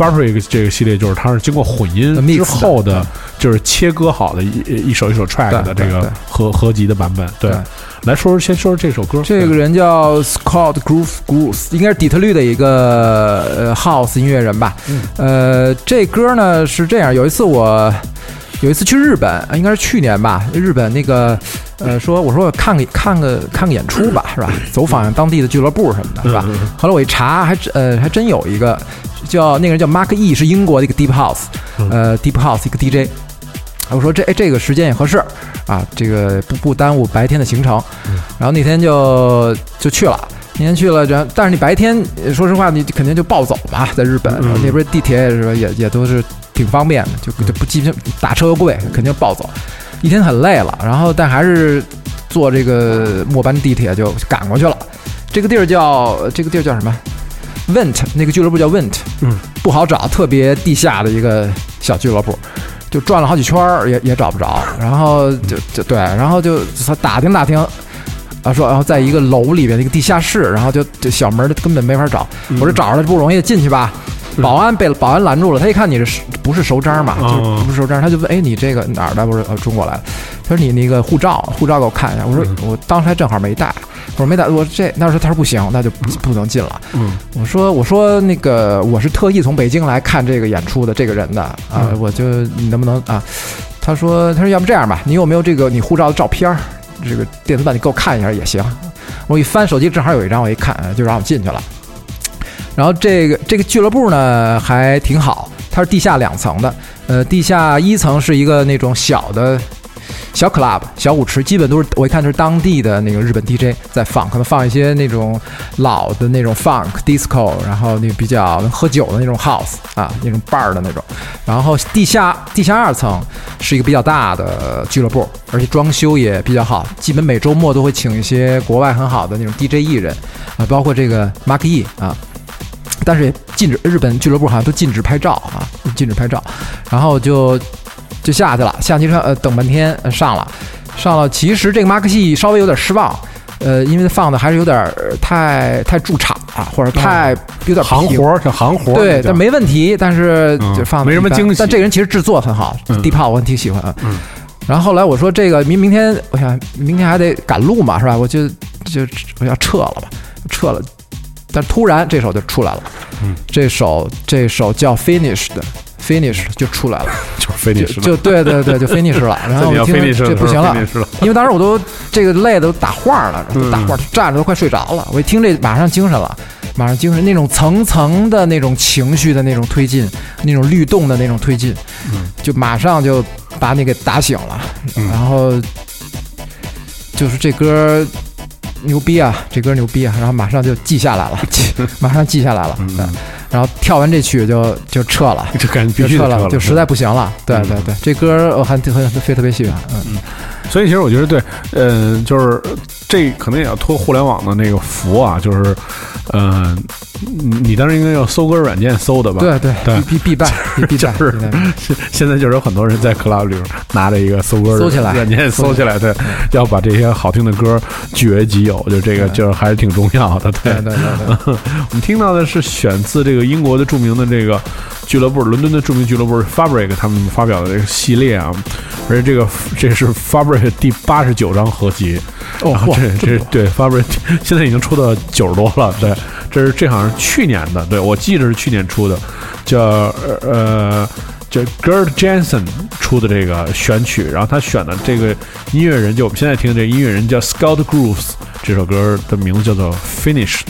Fabric 这个系列，就是它是经过混音之后的的，就是切割好的一一首一首 track 的这个合合集的版本。对。对，来说说先说说这首歌，这个人叫 Scott Groove Groove，应该是底特律的一个呃 House 音乐人吧。嗯。呃，这歌呢是这样，有一次我有一次去日本，呃应该是去年吧，日本那个呃说我说我看个看个看个演出吧，是吧？走访当地的俱乐部什么的，是吧？后来我一查，还真呃还真有一个叫那个人叫 Mark E，是英国的一个 Deep House，呃 Deep House 一个 DJ。我说这哎这个时间也合适啊，这个不不耽误白天的行程。然后那天就就去了，那天去了，然后但是你白天呃说实话你肯定就暴走嘛，在日本、嗯那边地铁也是也也都是挺方便的，就就不基本打车又贵，肯定暴走。一天很累了，然后但还是坐这个末班地铁就赶过去了。这个地儿叫这个地儿叫什么？Went 那个俱乐部叫 Went，嗯，不好找，特别地下的一个小俱乐部。就转了好几圈儿，也也找不着，然后就就对，然后就打听打听，啊说，然后在一个楼里边的一个地下室，然后就就小门儿根本没法找，嗯我说找着了不容易进去吧，保安被保安拦住了，他一看你是不是熟章嘛，哦就是不是熟章，他就问，哎你这个哪儿的？我说呃中国来的，他说你那个护照，护照给我看一下，我说嗯我当时还正好没带，我说没带，我这那时候他说不行，那就不不能进了。嗯我说我说那个我是特意从北京来看这个演出的这个人的啊，嗯我就你能不能啊？他说他说要不这样吧，你有没有这个你护照的照片儿？这个电子版你给我看一下也行。我一翻手机正好有一张，我一看呃就让我进去了。然后这个这个俱乐部呢还挺好，它是地下两层的，呃，地下一层是一个那种小的。小 club 小舞池，基本都是我一看就是当地的那个日本 DJ 在放，可能放一些那种老的那种 funk disco，然后那比较喝酒的那种 house 啊，那种 bar 的那种。然后地下地下二层是一个比较大的俱乐部，而且装修也比较好，基本每周末都会请一些国外很好的那种 DJ 艺人啊，包括这个 Mark E 啊。但是也禁止日本俱乐部好像都禁止拍照啊，禁止拍照，然后就就下去了，下机上呃等半天呃上了，上了。其实这个马克西稍微有点失望，呃，因为放的还是有点儿太太驻场啊，或者太有点行活儿叫行活儿，对，但没问题，但是嗯就放没什么惊喜但这个人其实制作很好嗯地炮我挺喜欢。嗯然后后来我说这个明明天，我想明天还得赶路嘛，是吧？我就就我要撤了吧，撤了。但突然这首就出来了，嗯这首这首叫 Finish 的 Finish 就出来了，就是非得就对对对，就 Finish 了。然后我听这不行了，因为当时我都这个累的都打晃了，打晃，站着都快睡着了。我一听这马上精神了，马上精神，那种层层的那种情绪的那种推进，那种律动的那种推进，嗯就马上就把你给打醒了。嗯然后就是这歌牛逼啊，这歌牛逼啊，然后马上就记下来了，记 马上记下来了。嗯然后跳完这曲就就撤了。就感觉必须得撤了，就实在不行了。对嗯对对，这歌我还很特特别特别喜欢。嗯，所以其实我觉得对，嗯、就是这可能也要托互联网的那个福啊，就是，嗯、你你当时应该用搜歌软件搜的吧？对对对必必必败。就是 现在就是有很多人在 club 里边拿着一个搜歌搜起来软件搜起来，对，要把这些好听的歌据为己有，就这个就是还是挺重要的。对对对，我们听到的是选自这个英国的著名的这个俱乐部，伦敦的著名俱乐部 Fabric 他们发表的这个系列啊，而且这个这是 Fabric 第八十九张合集。哦然后这这这对 Fabric 现在已经出到九十多了，对，这是这好像是去年的，对我记得是去年出的，叫呃叫 Gerd Jensen 出的这个选曲，然后他选的这个音乐人就我们现在听的这个音乐人叫 Scout Grooves，这首歌的名字叫做 Finish。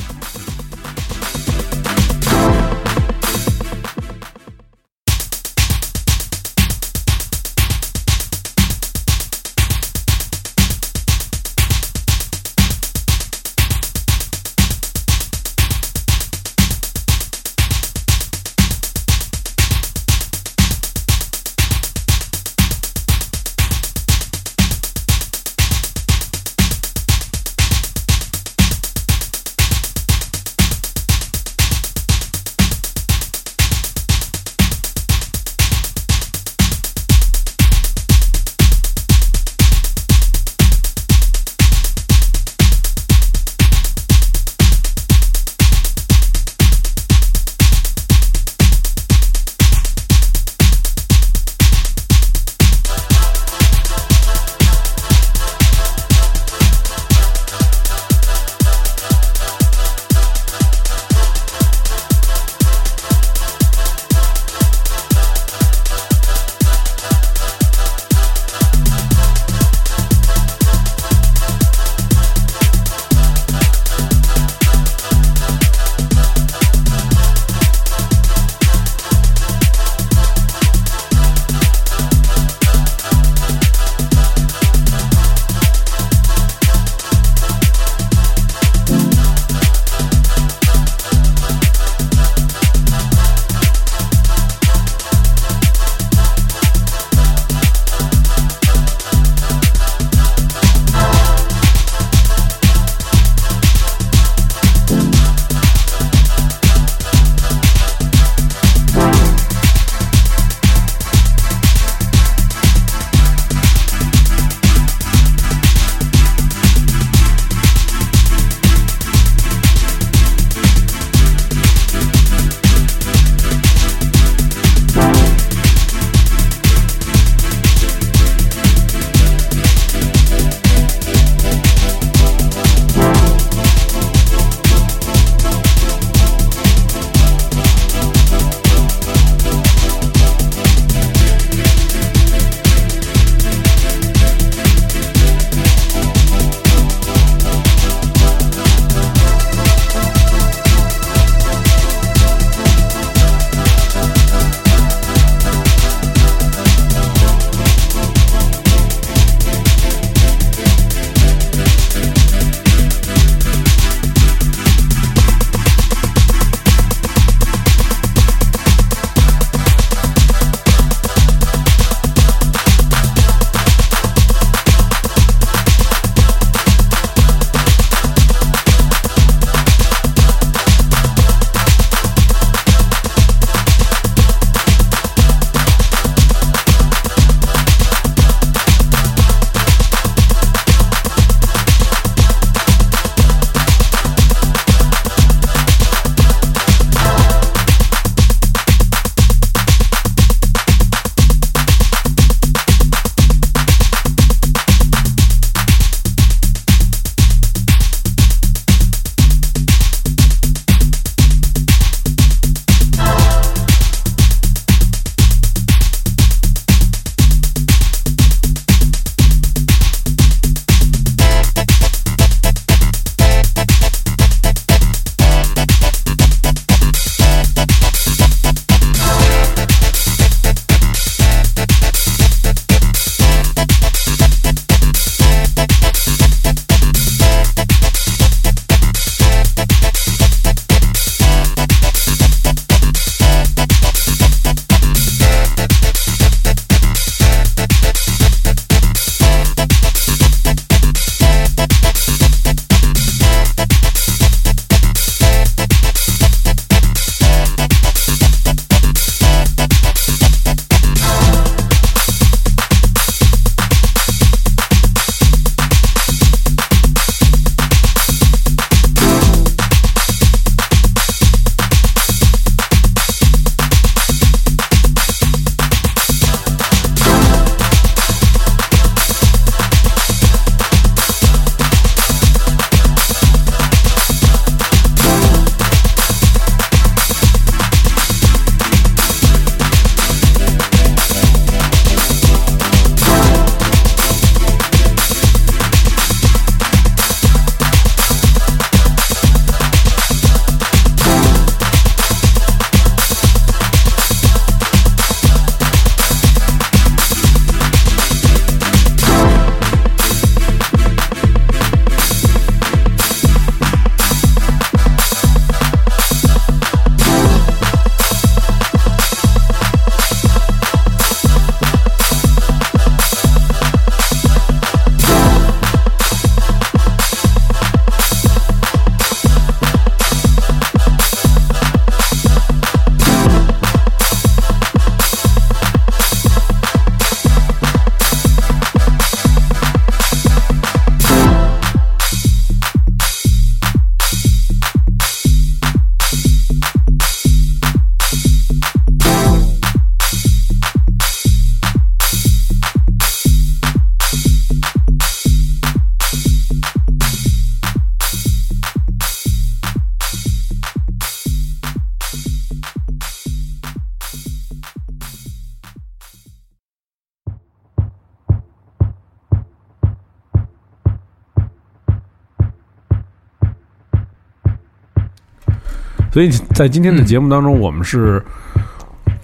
所以在今天的节目当中，我们是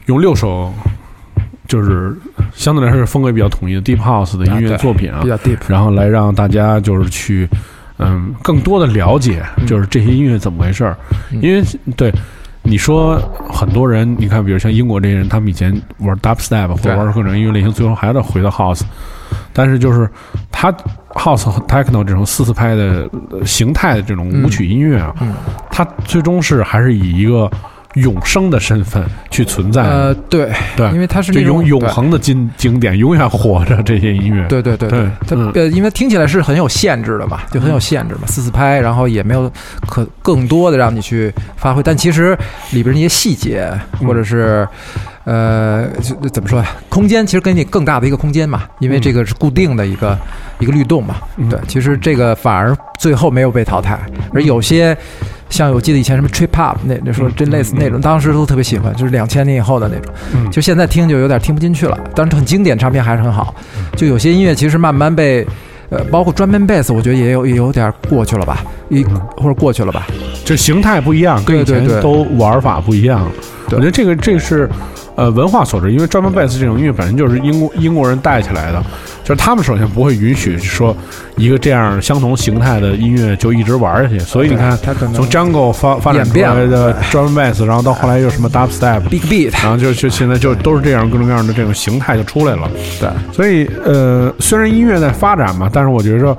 用六首就是相对来说是风格比较统一的 Deep House 的音乐作品啊比，较 deep。然后来让大家就是去嗯更多的了解，就是这些音乐怎么回事儿。嗯因为对你说很多人，你看，比如像英国这些人，他们以前玩 dubstep 或者玩各种音乐类型，最后还得回到 house。但是就是他 house 和 techno 这种四四拍的呃形态的这种舞曲音乐啊，嗯。它最终是还是以一个永生的身份去存在。呃，对，对，因为它是就那种永永恒的经经典，永远活着这些音乐。对对对对它嗯呃，因为听起来是很有限制的嘛，就很有限制嘛，四四拍，然后也没有可更多的让你去发挥，但其实里边那些细节或者是。呃，就怎么说呀？空间其实给你更大的一个空间嘛，因为这个是固定的一个、一个律动嘛。嗯对，其实这个反而最后没有被淘汰，而有些像我记得以前什么 trip hop 那那时候真类似那种，当时都特别喜欢，就是两千年以后的那种。嗯就现在听就有点听不进去了，但是很经典，唱片还是很好。就有些音乐其实慢慢被，呃，包括专门贝斯，我觉得也有也有点过去了吧，一或者过去了吧。就形态不一样，跟以前都玩法不一样。对我觉得这个这个是呃文化所致，因为专门贝斯这种音乐本身就是英国英国人带起来的，就是他们首先不会允许说一个这样相同形态的音乐就一直玩下去，所以你看他可能从 Jungle 发发展出来的专门贝斯，然后到后来又什么 Dubstep。Big Beat，然后就就现在就都是这样各种各样的这种形态就出来了，对，所以呃，虽然音乐在发展嘛，但是我觉得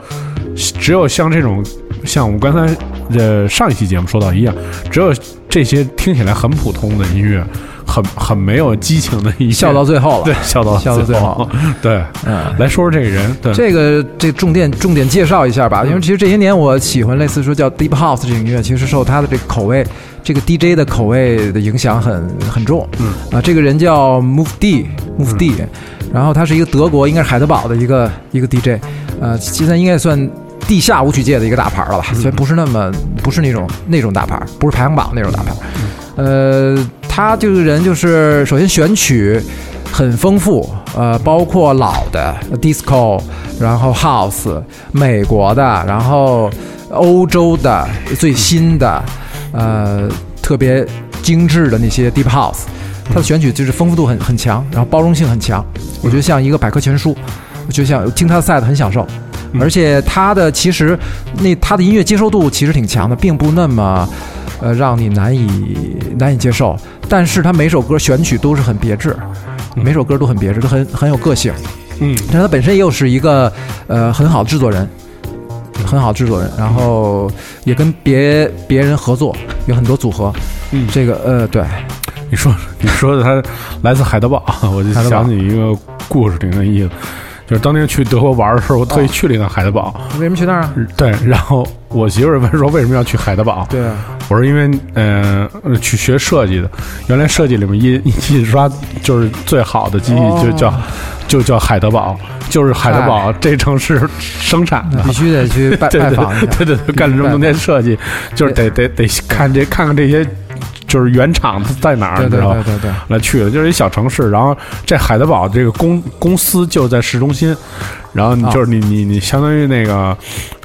只有像这种像我们刚才呃上一期节目说到一样，只有这些听起来很普通的音乐，很很没有激情的音乐，笑到最后了。对笑到笑到最后后，对，嗯。来说说这个人，对，这个这重点重点介绍一下吧，因为其实这些年我喜欢类似说叫 Deep House 这种音乐，其实受他的这个口味，这个 DJ 的口味的影响很很重。嗯啊，这个人叫 Move D，Move D，、然后他是一个德国，应该是海德堡的一个一个 DJ，呃，现在应该算地下舞曲界的一个大牌了吧？虽然不是那么不是那种那种大牌，不是排行榜那种大牌。呃，他这个人就是首先选曲很丰富，呃，包括老的 disco，然后 house，美国的，然后欧洲的最新的，呃，特别精致的那些 deep house，他的选曲就是丰富度很很强，然后包容性很强，我觉得像一个百科全书，我觉得像听他的 set 很享受。而且他的其实那他的音乐接受度其实挺强的，并不那么呃让你难以难以接受。但是他每首歌选曲都是很别致，每首歌都很别致，都很很有个性。嗯但他本身又是一个呃很好的制作人，很好的制作人，然后也跟别别人合作，有很多组合。嗯这个呃对，你说你说的他来自海德堡，我就想起一个故事，挺有意思。就是当年去德国玩的时候，我特意去了一趟海德堡。为什么去那儿啊？对，然后我媳妇儿问说为什么要去海德堡？对啊，我说因为呃去学设计的，原来设计里面印印刷就是最好的机器就叫、就叫海德堡，就是海德堡这城市生产的。必须得去拜 拜访一下。对对对，干了这么多年设计，就是得得得看这看看这些，就是原厂在哪儿，对对你知道吧对？对对，来去了，就是一小城市，然后这海德堡这个公公司就在市中心，然后就是你你你相当于那个，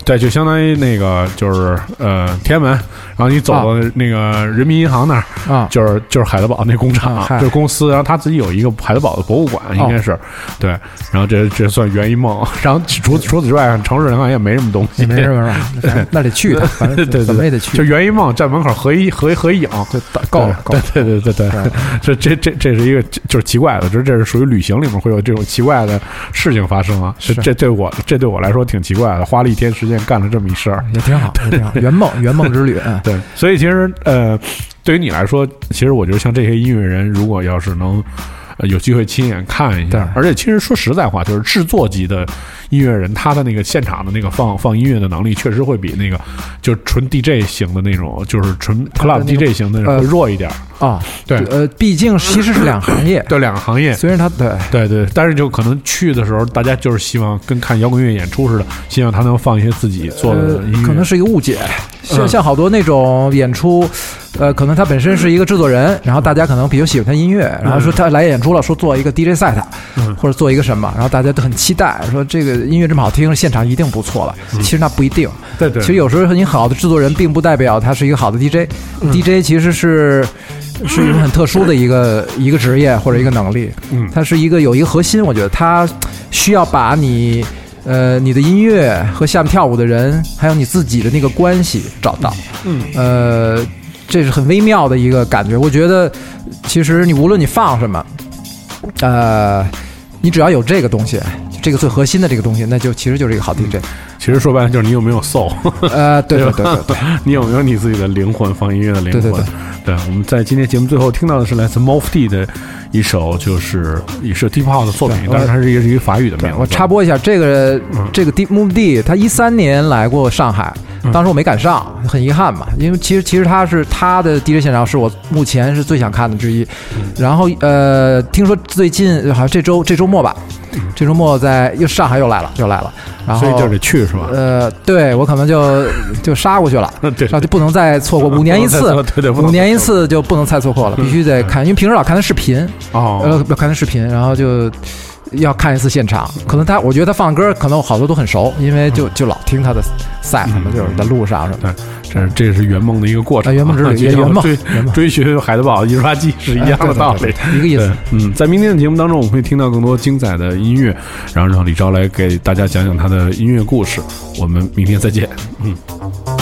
对，就相当于那个就是呃天安门，然后你走到那个人民银行那儿，啊，就是就是海德堡那工厂，就是公司，然后他自己有一个海德堡的博物馆，应该是。对，然后这这算圆一梦，然后除除此之外，城市人好像也没什么东西，也没什么反正 那得去对对对怎么也得去。就圆一梦在门口合一合一合一影，就够了，够对了。对对对对，这这这这是一个就是奇怪的，就是这是属于旅行里面会有这种奇怪的事情发生啊。是这对我这对我来说挺奇怪的，花了一天时间干了这么一事儿。也挺好，也挺好，圆梦圆梦之旅。嗯对，所以其实呃，对于你来说，其实我觉得像这些音乐人，如果要是能。呃，有机会亲眼看一下，而且其实说实在话，就是制作级的音乐人，他的那个现场的那个放放音乐的能力，确实会比那个就是纯 DJ 型的那种，就是纯 club DJ 型的呃会弱一点儿。啊，对呃，毕竟其实是两行业，对两个行业，虽然他对对对，但是就可能去的时候，大家就是希望跟看摇滚乐演出似的，希望他能放一些自己做的呃音乐。可能是一个误解，像嗯像好多那种演出，呃，可能他本身是一个制作人，然后大家可能比较喜欢他音乐，然后说他来演出了，说做一个 DJ set，、嗯。或者做一个什么，然后大家都很期待，说这个音乐这么好听，现场一定不错了。其实那不一定，对对。其实有时候你好的制作人，并不代表他是一个好的 DJ，DJ、DJ 其实是。是一种很特殊的一个一个职业或者一个能力，嗯。它是一个有一个核心，我觉得它需要把你呃你的音乐和下面跳舞的人，还有你自己的那个关系找到，嗯。呃，这是很微妙的一个感觉。我觉得其实你无论你放什么，呃，你只要有这个东西，这个最核心的这个东西，那就其实就是一个好 DJ。其实说白了就是你有没有 soul，呃，对对对对对，你有没有你自己的灵魂，放音乐的灵魂？对对对对我们在今天节目最后听到的是来自 Moffy 的一首，就是也是 Deep House 的作品，但是它是一个是一个法语的名字。我插播一下，这个嗯这个 Deep Move D，他一三年来过上海，当时我没赶上，很遗憾嘛。因为其实其实他是他的 DJ 现场是我目前是最想看的之一。然后呃，听说最近好像这周这周末吧，这周末在又上海又来了又来了，然后所以就得去是吧？呃，对我可能就 就杀过去了，对然后就不能再错过，五年一次对对五年一次就不能再错过了，必须得看，因为平时老看他视频，哦，呃，要看他视频，然后就要看一次现场。可能他，我觉得他放歌，可能我好多都很熟，因为就就老听他的赛什么，就是在路上什么的。对，这是这是圆梦的一个过程圆梦之旅圆梦追追寻海德堡印刷机是一样的道理一个意思。嗯，在明天的节目当中，我们会听到更多精彩的音乐，然后让李钊来给大家讲讲他的音乐故事。我们明天再见。嗯。